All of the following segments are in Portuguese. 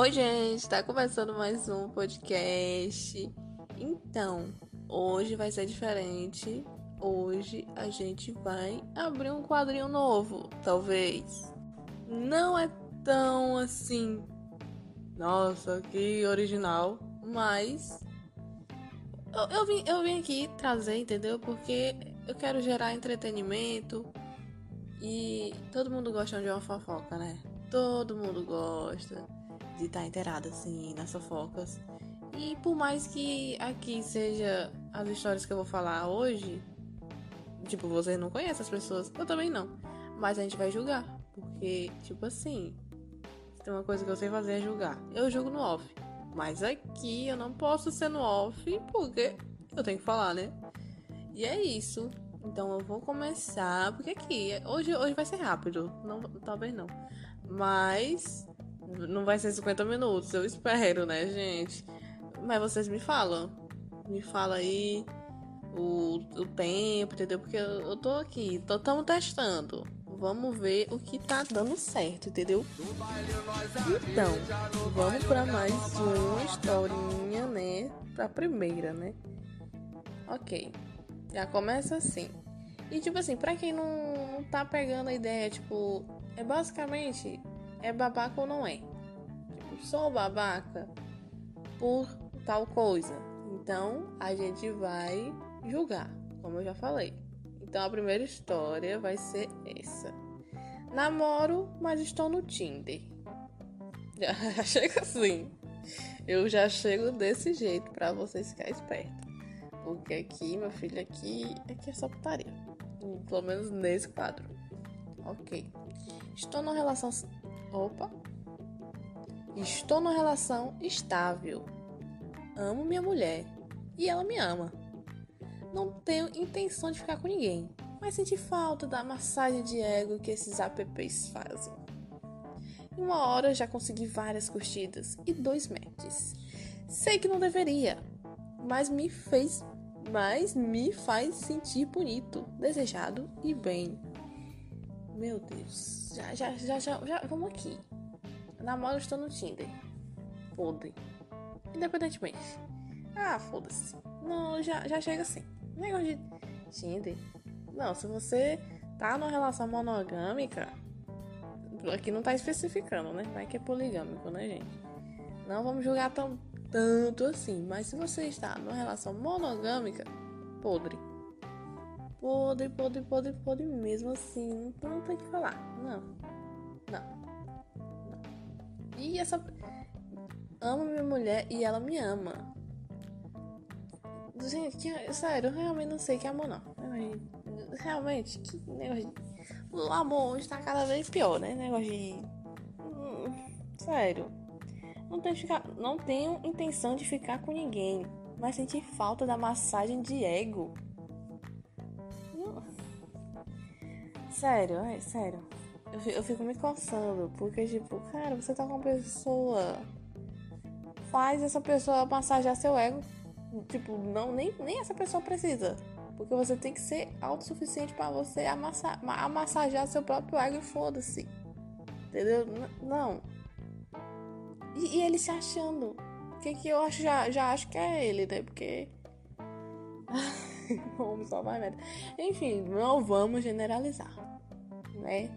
Oi, gente, tá começando mais um podcast. Então, hoje vai ser diferente. Hoje a gente vai abrir um quadrinho novo, talvez. Não é tão assim, nossa, que original, mas eu, eu, vim, eu vim aqui trazer, entendeu? Porque eu quero gerar entretenimento e todo mundo gosta de uma fofoca, né? Todo mundo gosta de estar tá inteirado assim nas fofocas. E por mais que aqui seja as histórias que eu vou falar hoje, tipo, vocês não conhecem as pessoas, eu também não. Mas a gente vai julgar. Porque, tipo assim, tem uma coisa que eu sei fazer é julgar. Eu julgo no off. Mas aqui eu não posso ser no off porque eu tenho que falar, né? E é isso. Então eu vou começar. Porque aqui, hoje, hoje vai ser rápido. Não, talvez não. Mas não vai ser 50 minutos, eu espero, né, gente? Mas vocês me falam. Me fala aí o, o tempo, entendeu? Porque eu, eu tô aqui, tô tamo testando. Vamos ver o que tá dando certo, entendeu? Então, vamos para mais uma historinha, né? Pra primeira, né? Ok. Já começa assim. E tipo assim, pra quem não, não tá pegando a ideia, tipo, é basicamente é babaca ou não é? Tipo, sou babaca por tal coisa. Então a gente vai julgar, como eu já falei. Então a primeira história vai ser essa. Namoro, mas estou no Tinder. Já, chega assim. Eu já chego desse jeito para vocês ficarem espertos. Porque aqui, meu filho, aqui, aqui é só putaria. Pelo menos nesse quadro. Ok. Estou numa relação Opa. Estou numa relação estável. Amo minha mulher e ela me ama. Não tenho intenção de ficar com ninguém, mas senti falta da massagem de ego que esses apps fazem. Em uma hora já consegui várias curtidas e dois matches. Sei que não deveria, mas me fez, mas me faz sentir bonito, desejado e bem. Meu Deus. Já, já, já, já, já. Vamos aqui. Namoro, estou no Tinder. Podre. Independentemente. Ah, foda-se. Não, já, já chega assim. Negócio de Tinder. Não, se você tá numa relação monogâmica. Aqui não tá especificando, né? Vai que é poligâmico, né, gente? Não vamos julgar tão, tanto assim. Mas se você está numa relação monogâmica, podre podre, podre, podre, podre mesmo assim. Não, não tem que falar. Não. Não. E essa. Amo minha mulher e ela me ama. Gente, que, sério, eu realmente não sei que amor não. Realmente, que negócio. O amor está cada vez pior, né? Negócio de. Hum, sério. Não tenho, ficar, não tenho intenção de ficar com ninguém, mas senti falta da massagem de ego. Sério, é sério. Eu, eu fico me coçando, porque, tipo, cara, você tá com uma pessoa. Faz essa pessoa massagear seu ego. Tipo, não, nem, nem essa pessoa precisa. Porque você tem que ser autossuficiente para você amassa, amassagear seu próprio ego e foda-se. Entendeu? Não. E, e, ele se achando. O que, que eu acho? Já, já acho que é ele, né? Porque. Só vai merda. Enfim, não vamos generalizar né?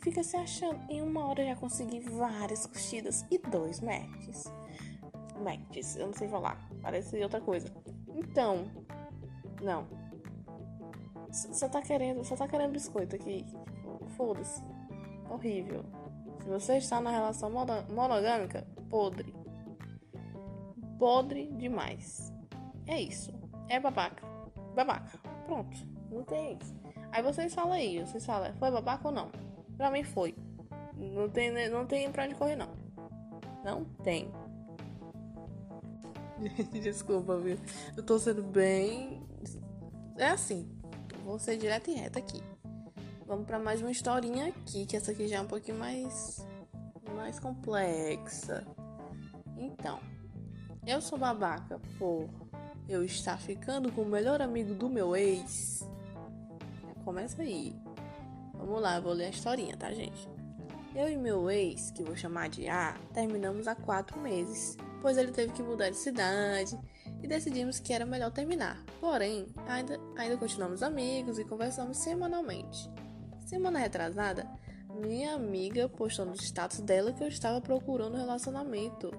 Fica se achando. Em uma hora já consegui várias curtidas e dois matches. Matches, eu não sei falar. Parece outra coisa. Então, não. Só tá querendo, só tá querendo biscoito aqui. Foda-se. Horrível. Se você está na relação monogâmica, podre. Podre demais. É isso. É babaca. Babaca. Pronto. Não tem isso. Aí vocês falam aí, vocês falam, foi babaca ou não? Pra mim foi. Não tem, não tem pra onde correr, não. Não tem. Desculpa, viu? Eu tô sendo bem. É assim. Vou ser direto e reto aqui. Vamos para mais uma historinha aqui, que essa aqui já é um pouquinho mais. mais complexa. Então, eu sou babaca por eu estar ficando com o melhor amigo do meu ex Começa aí. Vamos lá, eu vou ler a historinha, tá, gente? Eu e meu ex, que vou chamar de A, terminamos há quatro meses, pois ele teve que mudar de cidade e decidimos que era melhor terminar. Porém, ainda, ainda continuamos amigos e conversamos semanalmente. Semana retrasada, minha amiga postou no status dela que eu estava procurando um relacionamento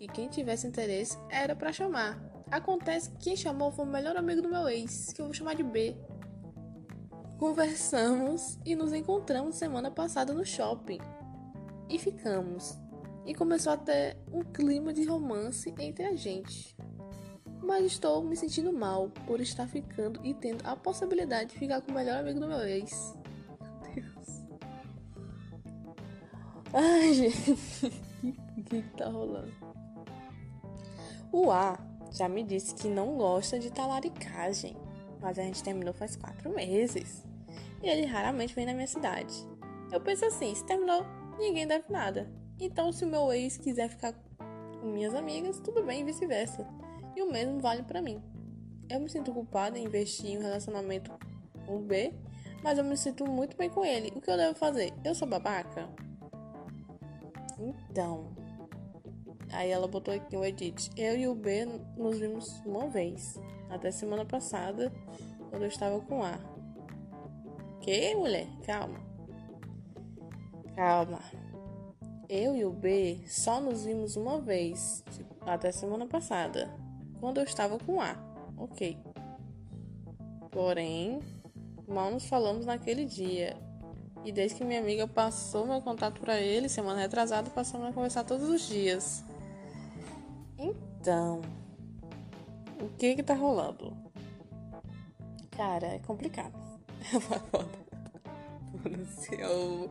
e quem tivesse interesse era para chamar. Acontece que quem chamou foi o melhor amigo do meu ex, que eu vou chamar de B. Conversamos e nos encontramos semana passada no shopping. E ficamos. E começou a ter um clima de romance entre a gente. Mas estou me sentindo mal por estar ficando e tendo a possibilidade de ficar com o melhor amigo do meu ex. Meu Deus. Ai, gente. O que, que tá rolando? O A já me disse que não gosta de talaricagem. Mas a gente terminou faz quatro meses e ele raramente vem na minha cidade. Eu penso assim: se terminou, ninguém deve nada. Então, se o meu ex quiser ficar com minhas amigas, tudo bem e vice-versa. E o mesmo vale para mim. Eu me sinto culpada em investir em um relacionamento com o B, mas eu me sinto muito bem com ele. O que eu devo fazer? Eu sou babaca? Então. Aí ela botou aqui o edit. Eu e o B nos vimos uma vez. Até semana passada, quando eu estava com A. Que, mulher? Calma. Calma. Eu e o B só nos vimos uma vez, tipo, até semana passada, quando eu estava com A. Ok. Porém, mal nos falamos naquele dia. E desde que minha amiga passou meu contato para ele, semana retrasada, passamos a conversar todos os dias. Então, o que que tá rolando? Cara, é complicado. É uma foda. Eu,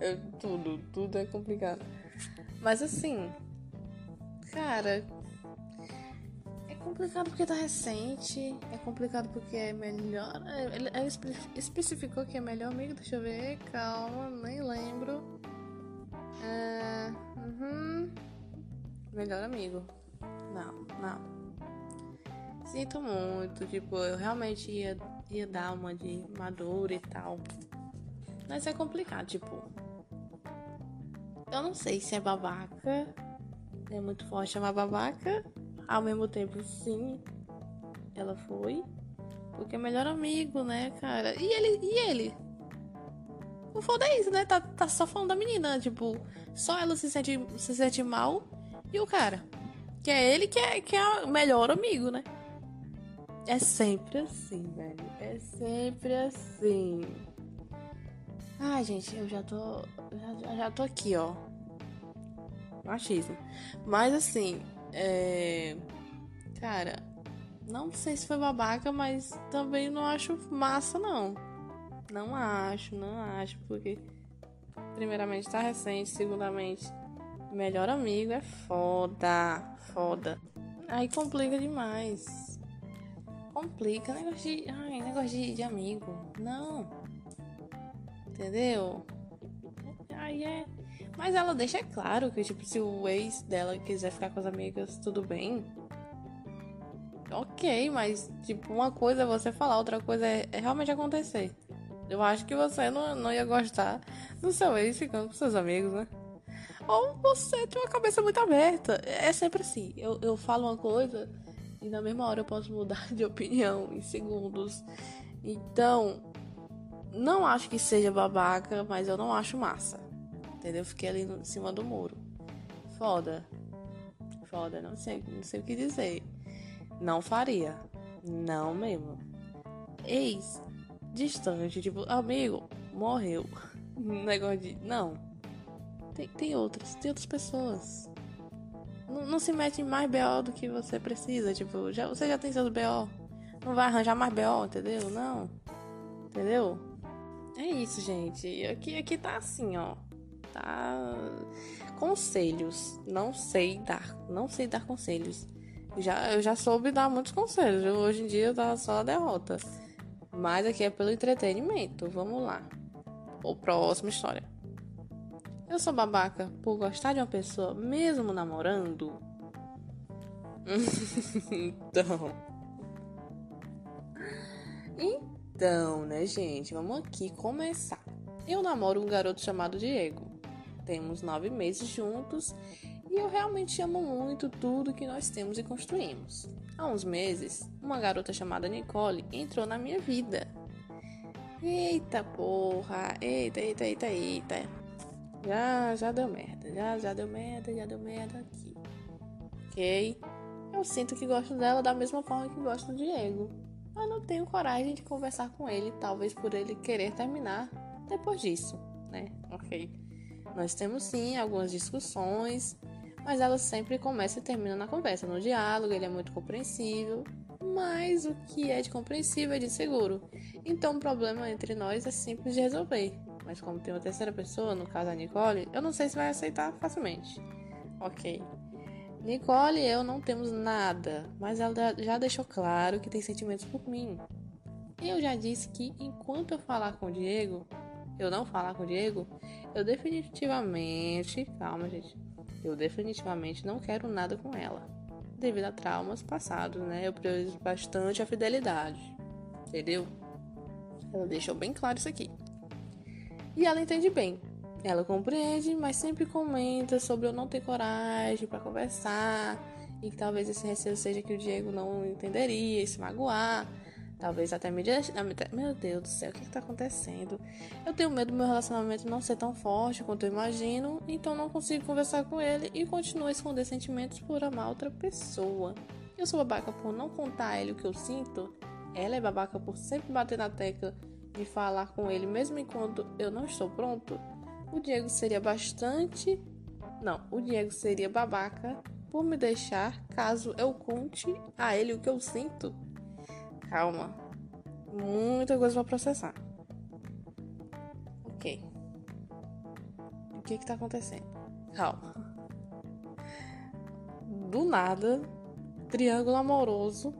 eu, tudo, tudo é complicado. Mas assim, cara, é complicado porque tá recente. É complicado porque é melhor. Ele, ele especificou que é melhor amigo. Deixa eu ver. Calma, nem lembro. É, uhum. Melhor amigo. Não, não. Sinto muito. Tipo, eu realmente ia ia dar uma de madura e tal. Mas é complicado, tipo. Eu não sei se é babaca. É muito forte chamar babaca. Ao mesmo tempo, sim. Ela foi. Porque é melhor amigo, né, cara? E ele? E ele? O foda é isso, né? Tá, tá só falando da menina. Tipo, só ela se sente, se sente mal. E o cara? Que é ele que é, que é o melhor amigo, né? É sempre assim, velho. É sempre assim. Ai, gente, eu já tô. Já, já tô aqui, ó. Machismo. Mas assim, é. Cara, não sei se foi babaca, mas também não acho massa, não. Não acho, não acho, porque. Primeiramente, tá recente. Segundamente, melhor amigo é foda. Foda. Aí complica demais complica. Negócio de. Ai, negócio de, de amigo. Não. Entendeu? Aí é. Mas ela deixa claro que, tipo, se o ex dela quiser ficar com as amigas, tudo bem. Ok, mas, tipo, uma coisa é você falar, outra coisa é, é realmente acontecer. Eu acho que você não, não ia gostar do seu ex ficando com seus amigos, né? Ou você tem uma cabeça muito aberta. É sempre assim. Eu, eu falo uma coisa e na mesma hora eu posso mudar de opinião em segundos. Então, não acho que seja babaca, mas eu não acho massa. Entendeu? Fiquei ali em cima do muro. Foda. Foda, não sei, não sei o que dizer. Não faria. Não mesmo. Ex, distante, tipo, amigo, morreu. Negócio de. Não. Tem, tem outras, tem outras pessoas. Não, não, se mete em mais BO do que você precisa. Tipo, já, você já tem seus BO. Não vai arranjar mais BO, entendeu? Não. Entendeu? É isso, gente. Aqui, aqui tá assim, ó. Tá. Conselhos. Não sei dar. Não sei dar conselhos. Já, eu já soube dar muitos conselhos. Hoje em dia tá só a derrota. Mas aqui é pelo entretenimento. Vamos lá. O próxima história. Eu sou babaca por gostar de uma pessoa mesmo namorando? então. Então, né, gente? Vamos aqui começar. Eu namoro um garoto chamado Diego. temos nove meses juntos e eu realmente amo muito tudo que nós temos e construímos. Há uns meses, uma garota chamada Nicole entrou na minha vida. Eita porra, eita, eita, eita, eita. Já, já deu merda, já, já deu merda, já deu merda aqui. Ok? Eu sinto que gosto dela da mesma forma que gosto do Diego. Mas não tenho coragem de conversar com ele, talvez por ele querer terminar depois disso, né? Ok. Nós temos sim algumas discussões, mas ela sempre começa e termina na conversa, no diálogo, ele é muito compreensível, mas o que é de compreensível é de seguro. Então o problema entre nós é simples de resolver. Mas como tem uma terceira pessoa, no caso a Nicole, eu não sei se vai aceitar facilmente. Ok. Nicole e eu não temos nada, mas ela já deixou claro que tem sentimentos por mim. Eu já disse que enquanto eu falar com o Diego, eu não falar com o Diego, eu definitivamente, calma gente, eu definitivamente não quero nada com ela. Devido a traumas passados, né? Eu priorizo bastante a fidelidade. Entendeu? Ela deixou bem claro isso aqui. E ela entende bem. Ela compreende, mas sempre comenta sobre eu não ter coragem para conversar e que talvez esse receio seja que o Diego não entenderia e se magoar. Talvez até me. Meu Deus do céu, o que está acontecendo? Eu tenho medo do meu relacionamento não ser tão forte quanto eu imagino, então não consigo conversar com ele e continuo a esconder sentimentos por amar outra pessoa. Eu sou babaca por não contar a ele o que eu sinto. Ela é babaca por sempre bater na tecla de falar com ele, mesmo enquanto eu não estou pronto. O Diego seria bastante. Não, o Diego seria babaca por me deixar caso eu conte a ele o que eu sinto. Calma. Muita coisa pra processar. Ok. O que que tá acontecendo? Calma. Do nada, triângulo amoroso,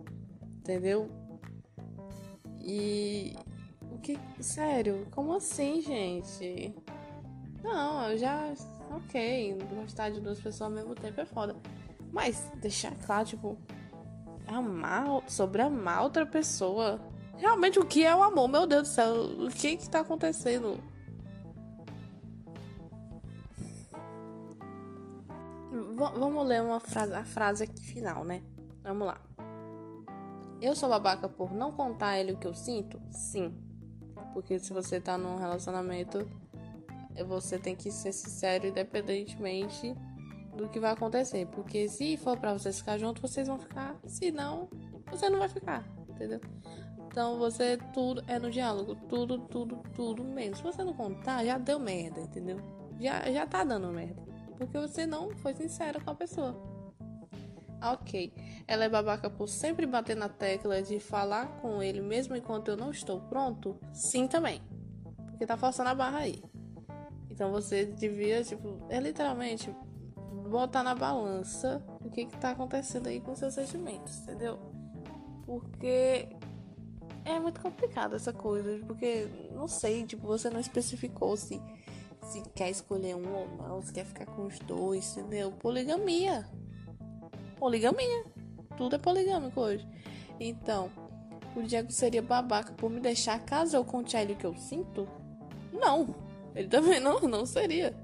entendeu? E que, sério, como assim, gente? Não, eu já, ok, gostar de duas pessoas ao mesmo tempo é foda. Mas deixar claro, tipo, amar, sobre amar outra pessoa. Realmente, o que é o amor? Meu Deus do céu, o que que tá acontecendo? V vamos ler uma frase, a frase aqui final, né? Vamos lá. Eu sou babaca por não contar ele o que eu sinto? Sim. Porque se você tá num relacionamento, você tem que ser sincero independentemente do que vai acontecer. Porque se for para vocês ficar juntos, vocês vão ficar. Se não, você não vai ficar, entendeu? Então você tudo é no diálogo, tudo, tudo, tudo mesmo. Se você não contar, já deu merda, entendeu? Já, já tá dando merda. Porque você não foi sincero com a pessoa. Ok. Ela é babaca por sempre bater na tecla de falar com ele mesmo enquanto eu não estou pronto? Sim, também. Porque tá forçando a barra aí. Então você devia, tipo, é literalmente botar na balança o que que tá acontecendo aí com seus sentimentos, entendeu? Porque é muito complicado essa coisa, porque não sei, tipo, você não especificou se se quer escolher um ou não, se quer ficar com os dois, entendeu? Poligamia. Poligamia. Tudo é poligâmico hoje. Então, o Diego seria babaca por me deixar caso eu conte a ele o que eu sinto? Não. Ele também não, não seria.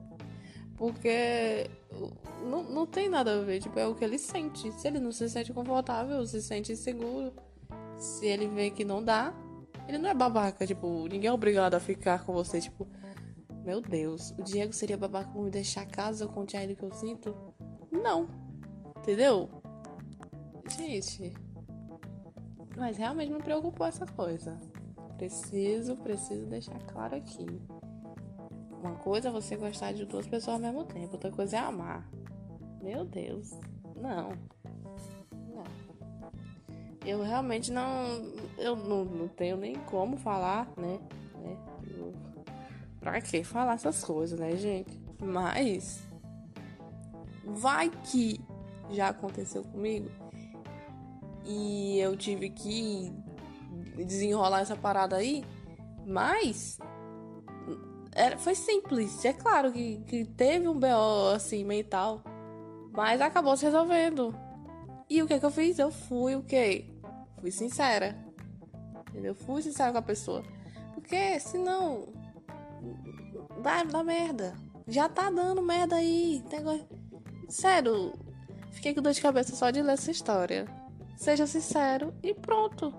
Porque não, não tem nada a ver, tipo, é o que ele sente. Se ele não se sente confortável, se sente inseguro, se ele vê que não dá, ele não é babaca, tipo, ninguém é obrigado a ficar com você, tipo, meu Deus, o Diego seria babaca por me deixar casa eu conte a ele o que eu sinto? Não. Entendeu? Gente. Mas realmente me preocupou essa coisa. Preciso, preciso deixar claro aqui. Uma coisa é você gostar de duas pessoas ao mesmo tempo, outra coisa é amar. Meu Deus. Não. Não. Eu realmente não. Eu não, não tenho nem como falar, né? né? Eu, pra que falar essas coisas, né, gente? Mas. Vai que já aconteceu comigo e eu tive que desenrolar essa parada aí, mas era, foi simples. É claro que, que teve um BO assim mental, mas acabou se resolvendo. E o que que eu fiz? Eu fui o quê? Fui sincera. Entendeu? Fui sincera com a pessoa. Porque senão dá, dá merda. Já tá dando merda aí. Negócio... Sério, fiquei com dor de cabeça só de ler essa história. Seja sincero e pronto.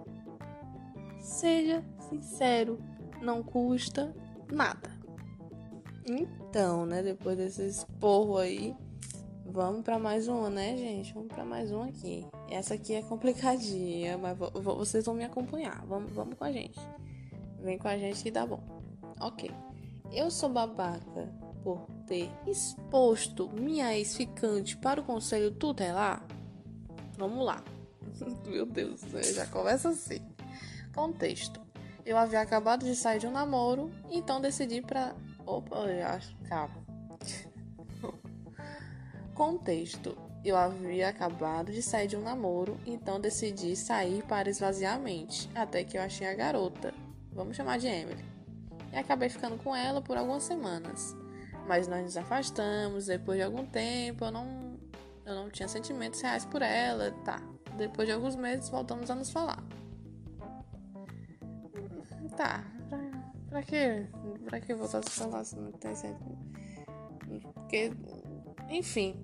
Seja sincero. Não custa nada. Então, né, depois desse esporro aí, vamos para mais uma, né, gente? Vamos para mais uma aqui. Essa aqui é complicadinha, mas vocês vão me acompanhar. Vamos, vamos com a gente. Vem com a gente que dá bom. Ok. Eu sou babaca por ter exposto minha ex-ficante para o conselho tutelar? Vamos lá. Meu Deus, já começa assim. Contexto. Eu havia acabado de sair de um namoro, então decidi para. Opa, eu acho. Calma. Contexto. Eu havia acabado de sair de um namoro, então decidi sair para esvaziar a mente, até que eu achei a garota. Vamos chamar de Emily. E acabei ficando com ela por algumas semanas. Mas nós nos afastamos, depois de algum tempo eu não, eu não tinha sentimentos reais por ela, tá. Depois de alguns meses voltamos a nos falar. Tá, pra, pra quê? Pra que voltar a se falar se não tem sentimento? Porque, enfim.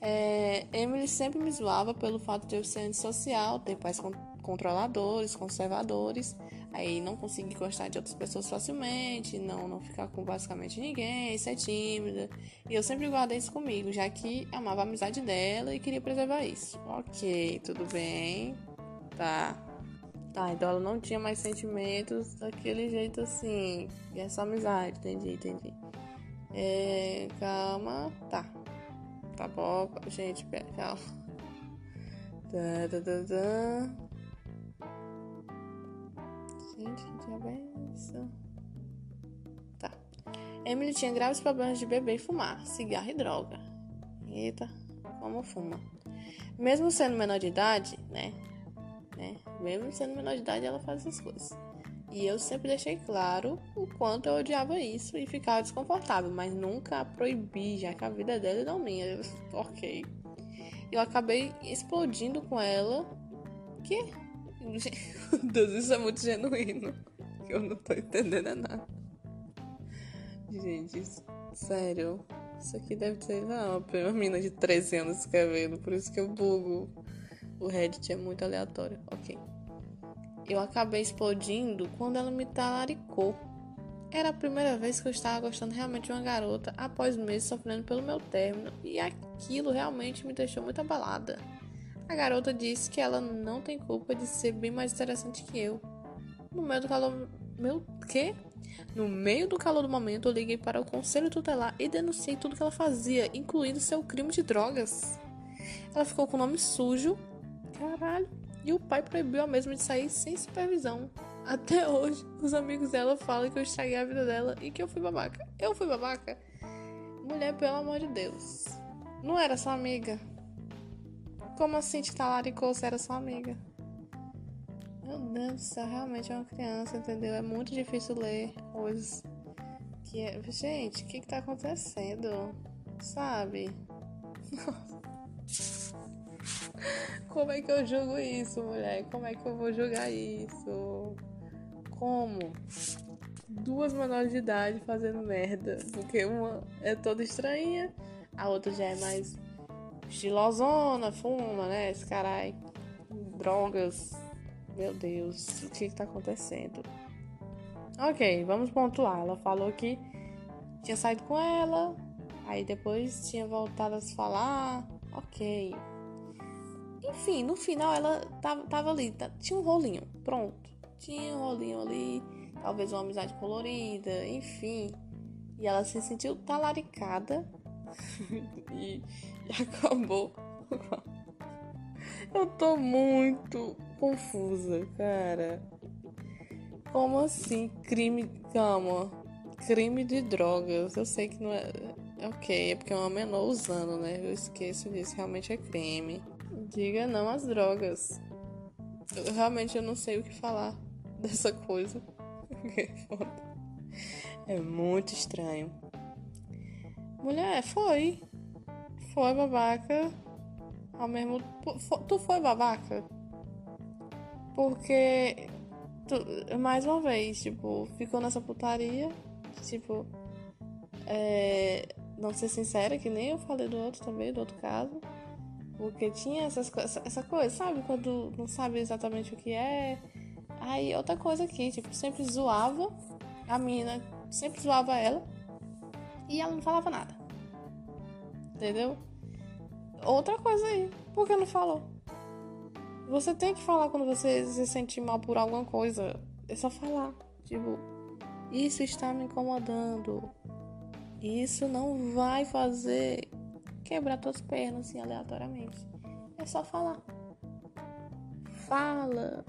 É, Emily sempre me zoava pelo fato de eu ser antissocial, ter pais controladores, conservadores, aí não conseguir gostar de outras pessoas facilmente, não, não ficar com basicamente ninguém, ser tímida. E eu sempre guardei isso comigo, já que amava a amizade dela e queria preservar isso. Ok, tudo bem. Tá. Tá, então ela não tinha mais sentimentos daquele jeito assim. E essa amizade, entendi, entendi. É, calma. Tá. Tá bom, gente, calma. Tá, tá, tá, tá. Gente, que diabo? Tá. Emily tinha graves problemas de beber e fumar, cigarro e droga. Eita, como fuma. Mesmo sendo menor de idade, né? né? Mesmo sendo menor de idade, ela faz essas coisas. E eu sempre deixei claro o quanto eu odiava isso e ficava desconfortável, mas nunca a proibi, já que a vida dela é não minha. Eu, ok. Eu acabei explodindo com ela. Que? Deus, isso é muito genuíno. Eu não tô entendendo nada. Gente, sério. Isso aqui deve ser não, uma menina de 13 anos escrevendo, por isso que eu bugo. O Reddit é muito aleatório. Ok. Eu acabei explodindo quando ela me talaricou. Era a primeira vez que eu estava gostando realmente de uma garota após meses sofrendo pelo meu término e aquilo realmente me deixou muito abalada. A garota disse que ela não tem culpa de ser bem mais interessante que eu. No meio do calor. Meu. quê? No meio do calor do momento, eu liguei para o conselho tutelar e denunciei tudo que ela fazia, incluindo seu crime de drogas. Ela ficou com o nome sujo. Caralho. E o pai proibiu a mesma de sair sem supervisão. Até hoje, os amigos dela falam que eu estraguei a vida dela e que eu fui babaca. Eu fui babaca? Mulher, pelo amor de Deus. Não era sua amiga. Como assim te talaricou se era sua amiga? Meu Deus do céu, realmente é uma criança, entendeu? É muito difícil ler coisas que é... Gente, o que que tá acontecendo? Sabe? Como é que eu julgo isso, mulher? Como é que eu vou julgar isso? Como? Duas menores de idade fazendo merda. Porque uma é toda estranha, a outra já é mais estilosona, fuma, né? Esse carai. Drogas. Meu Deus, o que, que tá acontecendo? Ok, vamos pontuar. Ela falou que tinha saído com ela, aí depois tinha voltado a se falar. Ok. Enfim, no final ela tava, tava ali, tá, tinha um rolinho, pronto. Tinha um rolinho ali, talvez uma amizade colorida, enfim. E ela se sentiu talaricada e acabou. Eu tô muito confusa, cara. Como assim? Crime. Calma. Crime de drogas. Eu sei que não é. é ok, é porque é uma menor usando, né? Eu esqueço disso. Realmente é crime. Diga não às drogas. Eu, realmente eu não sei o que falar dessa coisa. É muito estranho. Mulher, foi. Foi babaca. Ao mesmo. Tu foi babaca? Porque. Tu, mais uma vez, tipo, ficou nessa putaria. Tipo. é, não ser sincera, que nem eu falei do outro também, do outro caso. Porque tinha essas essa coisa, sabe? Quando não sabe exatamente o que é. Aí outra coisa aqui, tipo, sempre zoava a mina, sempre zoava ela e ela não falava nada. Entendeu? Outra coisa aí, por que não falou? Você tem que falar quando você se sente mal por alguma coisa. É só falar. Tipo, isso está me incomodando. Isso não vai fazer quebrar tuas pernas assim aleatoriamente. É só falar. Fala.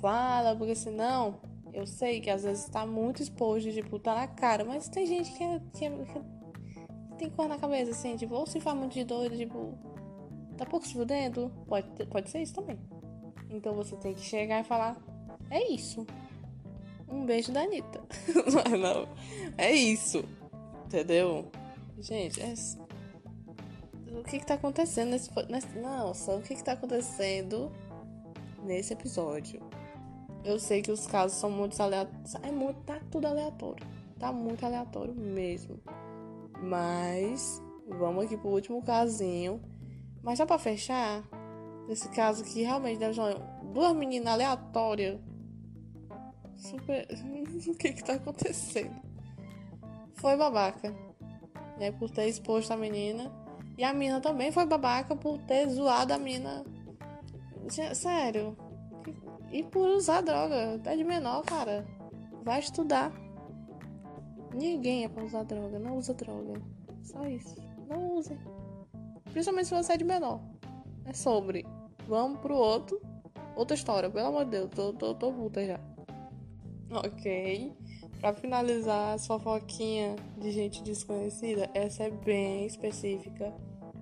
Fala, porque senão eu sei que às vezes tá muito exposto, tipo, tá na cara, mas tem gente que, é, que, é, que tem cor na cabeça, assim, tipo, ou se faz muito de doido, tipo, tá pouco se fudendo. Pode, pode ser isso também. Então você tem que chegar e falar: é isso. Um beijo da Anitta. não, não. É isso. Entendeu? Gente, é... o que que tá acontecendo nesse, nesse. Nossa, o que que tá acontecendo nesse episódio? Eu sei que os casos são muito aleatórios. É muito, tá tudo aleatório. Tá muito aleatório mesmo. Mas vamos aqui pro último casinho. Mas já pra fechar, esse caso que realmente deve ser duas meninas aleatórias. Super. o que que tá acontecendo? Foi babaca, né? Por ter exposto a menina. E a menina também foi babaca por ter zoado a menina. Sério. E por usar droga. É de menor, cara. Vai estudar. Ninguém é pra usar droga. Não usa droga. Só isso. Não use. Principalmente se você é de menor. É sobre. Vamos pro outro. Outra história, pelo amor de Deus. Tô, tô, tô puta já. Ok. Pra finalizar as fofoquinhas de gente desconhecida, essa é bem específica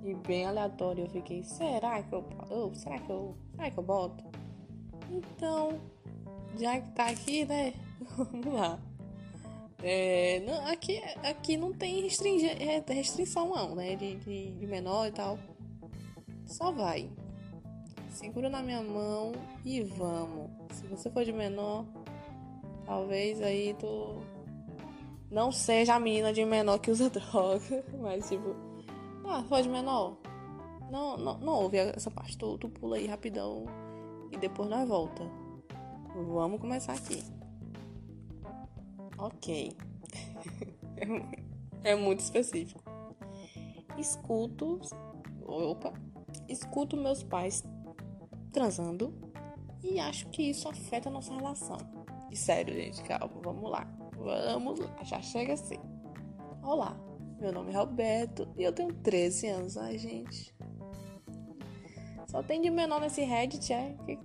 e bem aleatória. Eu fiquei, será que eu. Oh, será que eu. Será que eu boto? Então, já que tá aqui, né? Vamos lá. É, não, aqui, aqui não tem é, restrição não, né? De, de, de menor e tal. Só vai. Segura na minha mão e vamos. Se você for de menor, talvez aí tu não seja a menina de menor que usa droga, mas tipo, ah, for de menor. Não, não, não ouve essa parte, tu, tu pula aí rapidão e depois nós volta. Vamos começar aqui. Ok. é muito específico. Escuto. Opa. Escuto meus pais transando e acho que isso afeta a nossa relação. E sério, gente, calma, vamos lá. Vamos lá, já chega assim. Olá, meu nome é Roberto e eu tenho 13 anos. Ai, gente. Só tem de menor nesse Reddit, é? Que...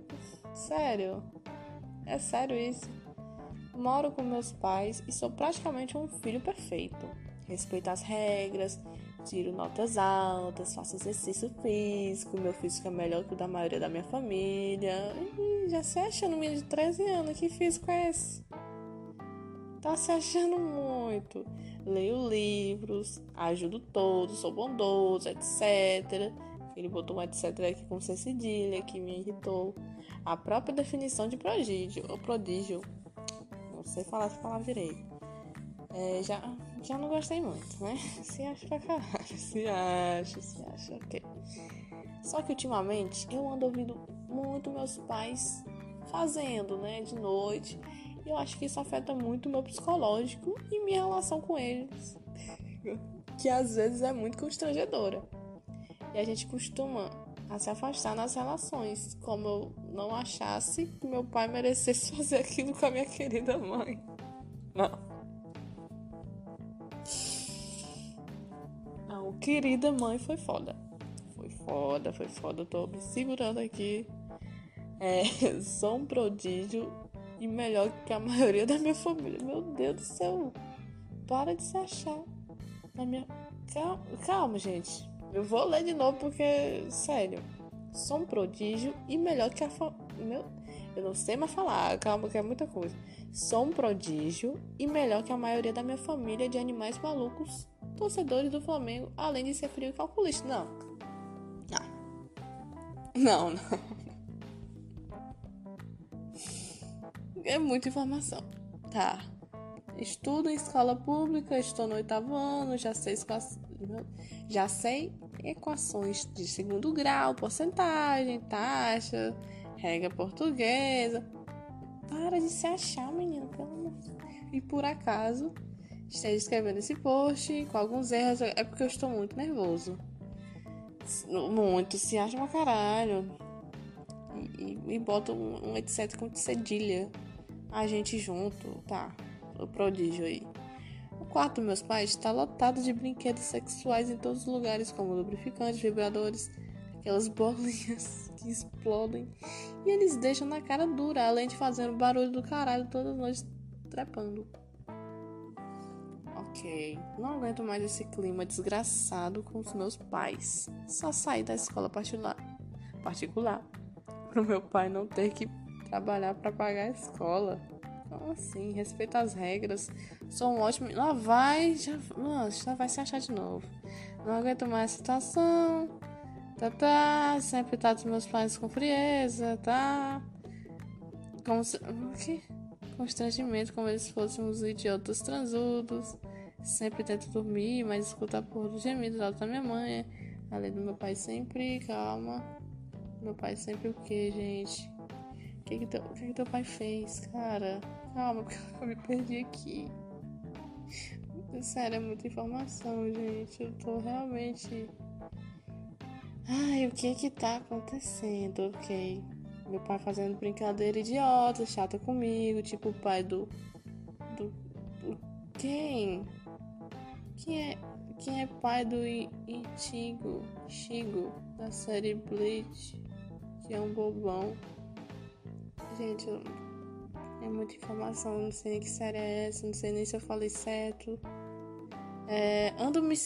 Sério? É sério isso? Moro com meus pais e sou praticamente um filho perfeito. Respeito as regras, tiro notas altas, faço exercício físico, meu físico é melhor que o da maioria da minha família. Já se achando menino de 13 anos, que físico é esse? Tá se achando muito. Leio livros, ajudo todos, sou bondoso, etc. Ele botou um etc aqui com C cedilha, que me irritou. A própria definição de prodígio, ou prodígio, sei falar essa palavra direito. É, já, já não gostei muito, né? Se acha pra caralho. Se acha, se acha, ok. Só que ultimamente eu ando ouvindo muito meus pais fazendo, né? De noite. E eu acho que isso afeta muito o meu psicológico e minha relação com eles. que às vezes é muito constrangedora. E a gente costuma a se afastar nas relações, como eu não achasse que meu pai merecesse fazer aquilo com a minha querida mãe. Não. Não, querida mãe foi foda. Foi foda, foi foda. Eu tô me segurando aqui. É, sou um prodígio e melhor que a maioria da minha família. Meu Deus do céu. Para de se achar. Na minha... calma, calma gente. Eu vou ler de novo porque, sério, sou um prodígio e melhor que a fa... meu, eu não sei mais falar, calma que é muita coisa. Sou um prodígio e melhor que a maioria da minha família de animais malucos, torcedores do Flamengo, além de ser frio e calculista. Não. Não. Não, não. É muita informação. Tá. estudo em escola pública, estou no oitavo ano, já sei, já sei equações de segundo grau, porcentagem, taxa, regra portuguesa. Para de se achar, menino, pelo. E por acaso esteja escrevendo esse post com alguns erros, é porque eu estou muito nervoso. Muito, se acha uma caralho. E, e, e bota um, um etc com cedilha. A gente junto, tá? O prodígio aí. O quarto dos meus pais está lotado de brinquedos sexuais em todos os lugares, como lubrificantes, vibradores, aquelas bolinhas que explodem. E eles deixam na cara dura, além de fazendo barulho do caralho todas nós trepando. Ok, não aguento mais esse clima desgraçado com os meus pais. Só saí da escola particular, particular pro meu pai não ter que trabalhar para pagar a escola. Como assim? Respeita as regras. Sou um ótimo. Lá vai, já, nossa, já vai se achar de novo. Não aguento mais a situação. Tá, tá. Sempre tá dos meus pais com frieza, tá? Como se. O quê? Constrangimento, como eles fôssemos idiotas transudos. Sempre tento dormir, mas escuta a porra do gemido lá da minha mãe. Além do meu pai sempre, calma. Meu pai sempre o que, gente? Que que, teu, que que teu pai fez, cara? Calma, porque eu me perdi aqui. Sério, é muita informação, gente. Eu tô realmente. Ai, o que que tá acontecendo? Ok. Meu pai fazendo brincadeira idiota, chata comigo, tipo o pai do. Do. Quem? Quem é. Quem é pai do Ichigo? Shigo, da série Bleach, que é um bobão. Gente, é muita informação, não sei nem que série é essa, não sei nem se eu falei certo. É, ando, me,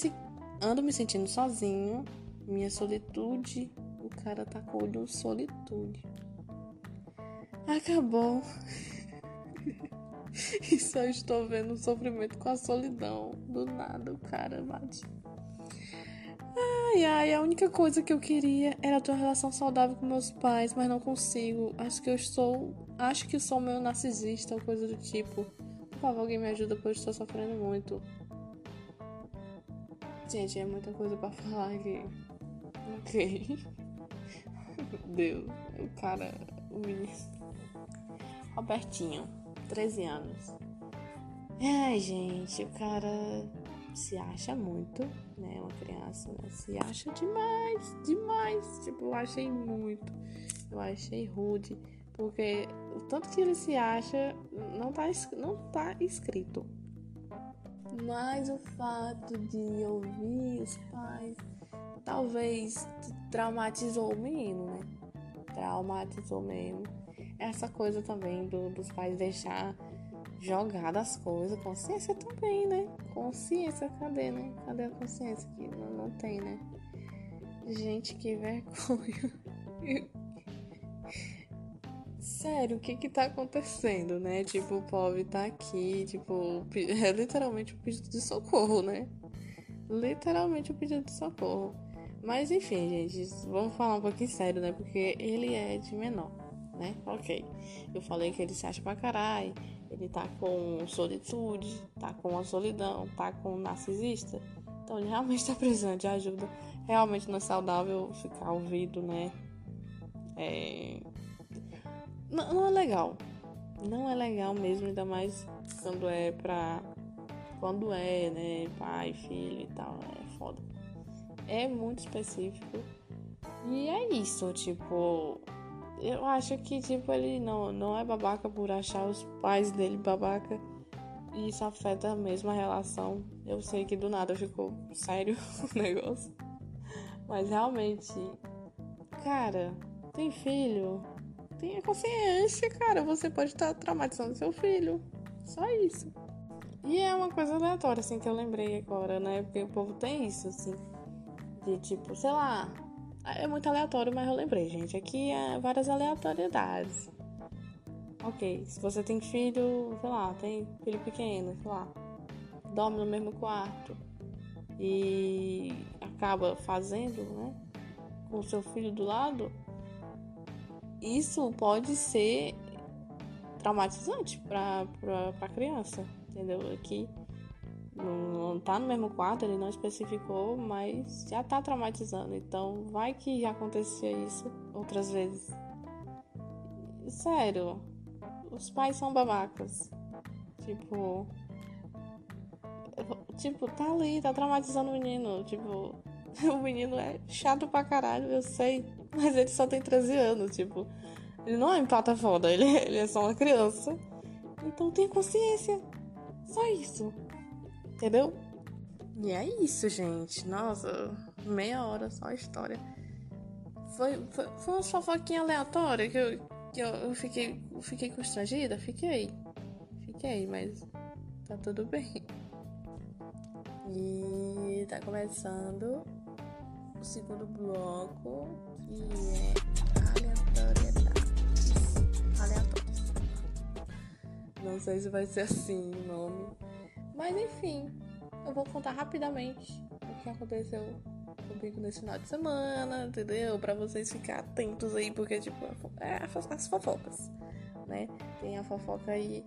ando me sentindo sozinho. Minha solitude. O cara tá com olho solitude. Acabou. e só estou vendo o sofrimento com a solidão. Do nada o cara bate. Ai, ai, a única coisa que eu queria era ter uma relação saudável com meus pais, mas não consigo. Acho que eu estou. Acho que sou meio narcisista ou coisa do tipo. Por favor, alguém me ajuda, eu estou sofrendo muito. Gente, é muita coisa pra falar aqui. Ok. Meu Deus. O cara. O menino. Robertinho, 13 anos. Ai, gente, o cara se acha muito, né? Uma criança né? se acha demais, demais. Tipo, eu achei muito. Eu achei rude. Porque o tanto que ele se acha não tá, não tá escrito. Mas o fato de ouvir os pais talvez traumatizou o menino, né? Traumatizou mesmo. Essa coisa também do, dos pais deixar jogar as coisas. Consciência também, né? Consciência, cadê, né? Cadê a consciência? Que não, não tem, né? Gente, que vergonha. Sério, o que que tá acontecendo, né? Tipo, o pobre tá aqui, tipo, é literalmente um pedido de socorro, né? Literalmente um pedido de socorro. Mas enfim, gente, vamos falar um pouquinho sério, né? Porque ele é de menor, né? Ok. Eu falei que ele se acha pra caralho, ele tá com solitude, tá com a solidão, tá com narcisista. Então ele realmente tá precisando de ajuda. Realmente não é saudável ficar ouvido, né? É... Não, não é legal. Não é legal mesmo, ainda mais quando é pra. Quando é, né? Pai, filho e tal. É foda. É muito específico. E é isso, tipo eu acho que, tipo, ele não, não é babaca por achar os pais dele babaca. E isso afeta mesmo a relação. Eu sei que do nada ficou sério o negócio. Mas realmente, cara, tem filho. Tenha consciência, cara. Você pode estar traumatizando seu filho. Só isso. E é uma coisa aleatória, assim, que eu lembrei agora, né? Porque o povo tem isso, assim. De tipo, sei lá, é muito aleatório, mas eu lembrei, gente. Aqui é várias aleatoriedades. Ok, se você tem filho, sei lá, tem filho pequeno, sei lá, dorme no mesmo quarto e acaba fazendo, né, com seu filho do lado, isso pode ser traumatizante para a criança. entendeu? Aqui não, tá no mesmo quarto, ele não especificou, mas já tá traumatizando. Então vai que já acontecia isso outras vezes. Sério, os pais são babacas. Tipo. Tipo, tá ali, tá traumatizando o menino. Tipo, o menino é chato pra caralho, eu sei. Mas ele só tem 13 anos, tipo. Ele não é empata foda, ele, ele é só uma criança. Então tenha consciência. Só isso. Entendeu? E é isso, gente. Nossa, meia hora só a história. Foi, foi, foi uma fofoquinha aleatória que eu, que eu, eu fiquei, eu fiquei constrangida. Fiquei. Fiquei, mas tá tudo bem. E tá começando o segundo bloco, que é aleatoriedades. Aleatórias. Não sei se vai ser assim o nome. Mas enfim, eu vou contar rapidamente o que aconteceu comigo nesse final de semana, entendeu? Para vocês ficarem atentos aí, porque, tipo, é as fofocas, né? Tem a fofoca aí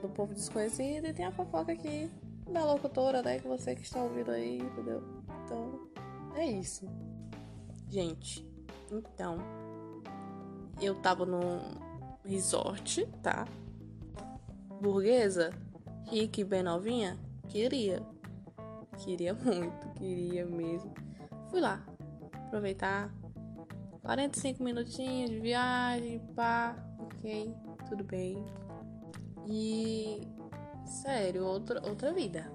do povo desconhecido e tem a fofoca aqui da locutora, né? Que você que está ouvindo aí, entendeu? Então, é isso. Gente, então, eu tava num resort, tá? Burguesa, rica e bem novinha, queria. Queria muito, queria mesmo. Fui lá, aproveitar 45 minutinhos de viagem, pá, ok, tudo bem. E sério, outra, outra vida.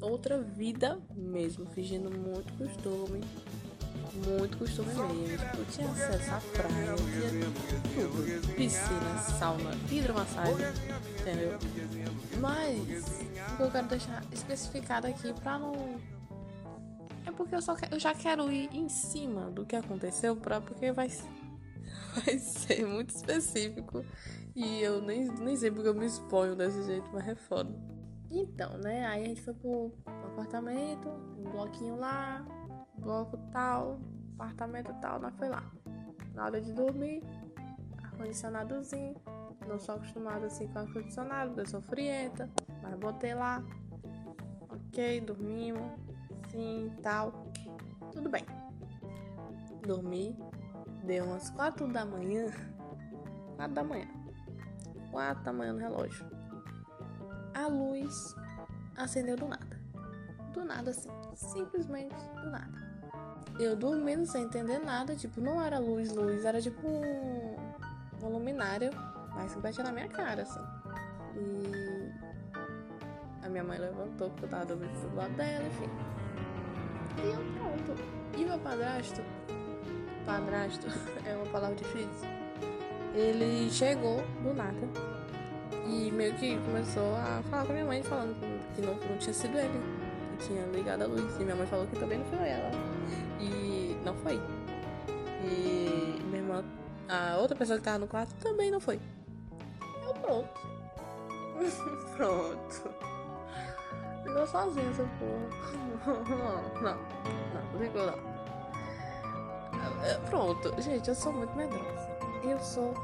Outra vida mesmo, fingindo muito costume. Muito costume mesmo. Eu tinha acesso à praia, tudo. Piscina, sauna, hidromassagem, entendeu? Mas o que eu quero deixar especificado aqui pra não. É porque eu, só eu já quero ir em cima do que aconteceu, pra, porque vai, vai ser muito específico. E eu nem, nem sei porque eu me exponho desse jeito, mas é foda. Então, né? Aí a gente foi pro apartamento, um bloquinho lá, bloco tal, apartamento tal, nós foi lá. Na hora de dormir, ar-condicionadozinho. Não sou acostumada assim com ar-condicionado, eu sou frienta, mas botei lá. Ok, dormimos, sim, tal. Tudo bem. Dormi, deu umas quatro da manhã. Quatro da manhã. 4 da manhã no relógio. A luz acendeu do nada. Do nada, assim. Simplesmente do nada. Eu dormindo sem entender nada. Tipo, não era luz, luz. Era tipo um, um luminário. Mas que batia na minha cara, assim. E a minha mãe levantou porque eu tava dormindo do lado dela, enfim. E eu pronto. E meu padrasto, padrasto é uma palavra difícil ele chegou do nada e meio que começou a falar com a minha mãe, falando que não, não tinha sido ele que tinha ligado a luz. E minha mãe falou que também não foi ela. E não foi. E minha irmã, a outra pessoa que tava no quarto também não foi. Eu pronto. pronto. Ficou sozinha essa porra. Não, não, não, ficou não. Pronto, gente, eu sou muito medrosa. Eu sou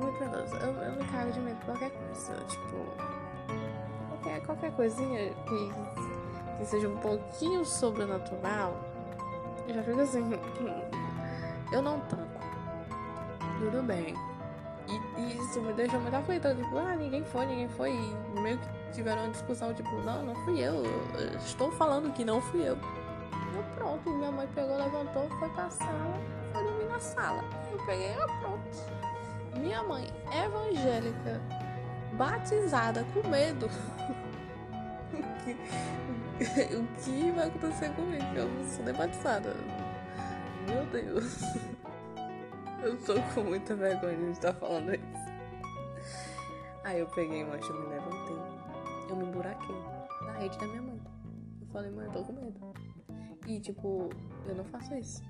muito medrosa. Eu, eu me cago de medo de qualquer coisa. Tipo, qualquer, qualquer coisinha que, que seja um pouquinho sobrenatural, eu já fico assim. eu não tanco. Tudo bem. E, e isso me deixou muito aflita. Tipo, ah, ninguém foi, ninguém foi. E meio que tiveram uma discussão, tipo, não, não fui eu. eu estou falando que não fui eu. E pronto, minha mãe pegou, levantou, foi pra sala, foi dormir na sala. Eu peguei, ela pronto. Minha mãe evangélica, batizada, com medo. o, que, vai acontecer comigo? Eu sou nem batizada. Meu Deus. Eu tô com muita vergonha de estar falando isso. Aí eu peguei, mas eu me levantei. Eu me buraquei na rede da minha mãe. Eu falei, mãe, eu tô com medo. E tipo, eu não faço isso.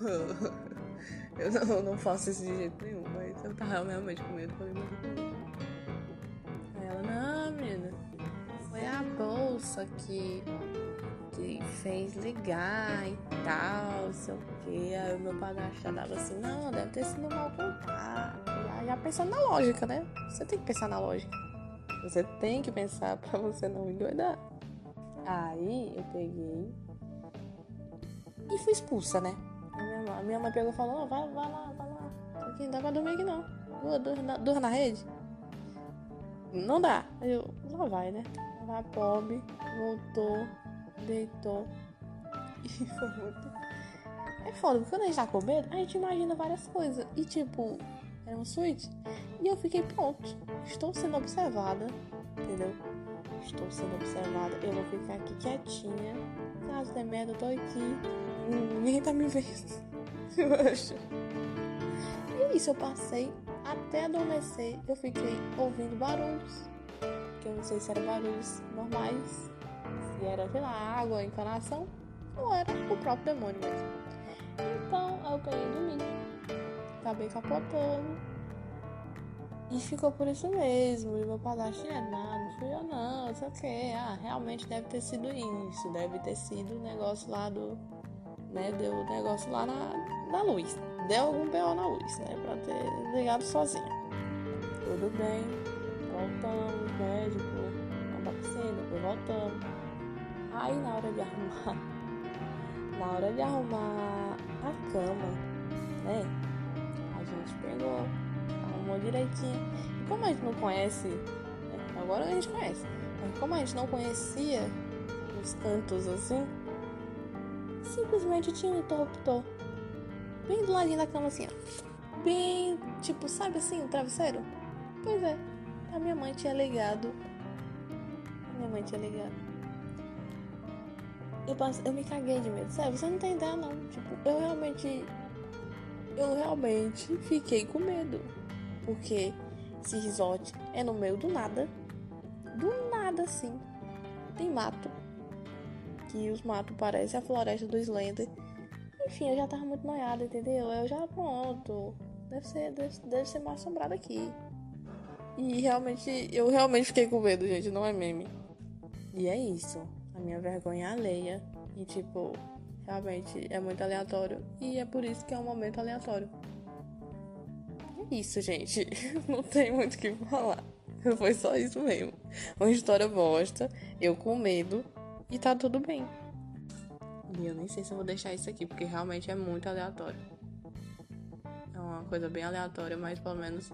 eu não, não faço isso de jeito nenhum, mas eu tava realmente com medo, falei, muito Aí ela, não, menina, foi a bolsa que, que fez ligar e tal, sei o que. Aí o meu padrasto já dava assim, não, deve ter sido mal contato. Já, já pensando na lógica, né? Você tem que pensar na lógica. Você tem que pensar para você não endoidar. Aí eu peguei e fui expulsa, né? A minha, mãe, a minha mãe pegou e falou: vai, vai lá, vai lá. Aqui não dá pra dormir aqui não. Durma na rede? Não dá. Eu, lá vai, né? Vai pobre, voltou, deitou. E foi muito. É foda, porque quando a gente tá com medo, a gente imagina várias coisas. E tipo, era um suíte. E eu fiquei, pronto, estou sendo observada, entendeu? Estou sendo observada, eu vou ficar aqui quietinha. Caso der merda, eu tô aqui. Ninguém tá me vendo. Eu acho. E é isso, eu passei até adormecer. Eu fiquei ouvindo barulhos. Que eu não sei se eram barulhos normais, se era, sei lá, água, encanação, ou era o próprio demônio mesmo. Peguei e dormi. Acabei capotando. E ficou por isso mesmo. E meu padrasto é nada, não fui eu não, não sei o que. Ah, realmente deve ter sido isso. Deve ter sido o negócio lá do. Né? Deu o negócio lá na, na luz. Deu algum B.O. na luz, né? Pra ter ligado sozinha. Tudo bem. Voltamos, médico, na piscina, foi voltando. Aí na hora de arrumar. Na hora de arrumar a cama, né? A gente pegou arrumou direitinho. E como a gente não conhece, né? agora a gente conhece, mas como a gente não conhecia os cantos assim, simplesmente tinha um interruptor bem do ladinho da cama assim, ó. Bem, tipo, sabe assim, o um travesseiro? Pois é, a minha mãe tinha ligado. A minha mãe tinha ligado. Eu, eu me caguei de medo, sério, você não tem ideia não. Tipo, eu realmente. Eu realmente fiquei com medo. Porque esse resort é no meio do nada. Do nada, assim. Tem mato. Que os matos parecem a floresta do Slender. Enfim, eu já tava muito noiada, entendeu? Eu já, pronto. Deve ser, deve, deve ser mal assombrado aqui. E realmente, eu realmente fiquei com medo, gente. Não é meme. E é isso. A minha vergonha alheia. E tipo, realmente é muito aleatório. E é por isso que é um momento aleatório isso, gente. Não tem muito o que falar. Foi só isso mesmo. Uma história bosta, eu com medo e tá tudo bem. E eu nem sei se eu vou deixar isso aqui, porque realmente é muito aleatório. É uma coisa bem aleatória, mas pelo menos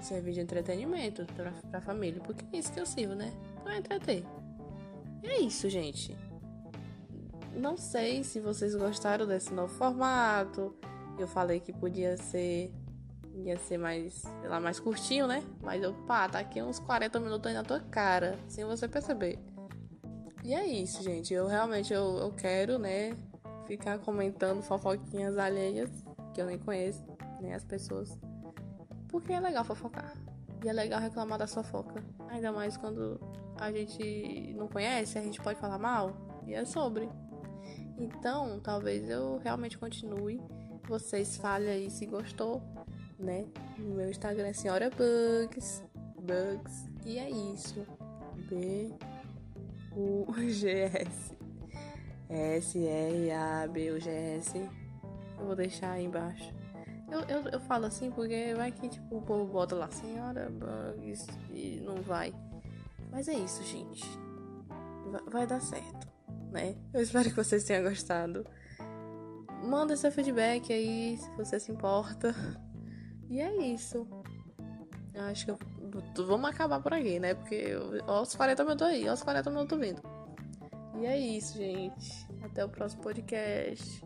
serve de entretenimento pra, pra família. Porque é isso que eu sirvo, né? Pra entreter. E é isso, gente. Não sei se vocês gostaram desse novo formato. Eu falei que podia ser ia ser mais, sei lá, mais curtinho, né? Mas eu, pá, tá aqui uns 40 minutos aí na tua cara, sem você perceber. E é isso, gente. Eu realmente eu, eu quero, né, ficar comentando fofoquinhas alheias que eu nem conheço, nem as pessoas. Porque é legal fofocar. E é legal reclamar da fofoca. Ainda mais quando a gente não conhece, a gente pode falar mal. E é sobre. Então, talvez eu realmente continue. Vocês falem aí se gostou né? No meu Instagram é Senhora Bugs. Bugs. E é isso. B U G S. S R A B U G S. Eu vou deixar aí embaixo. Eu, eu, eu falo assim porque vai que tipo o povo bota lá Senhora Bugs e não vai. Mas é isso, gente. Vai, vai dar certo, né? Eu espero que vocês tenham gostado. Manda seu feedback aí se você se importa. E é isso. Eu acho que eu, vamos acabar por aqui, né? Porque ó, os 40 minutos aí, ó, os 40 minutos vindo. E é isso, gente. Até o próximo podcast.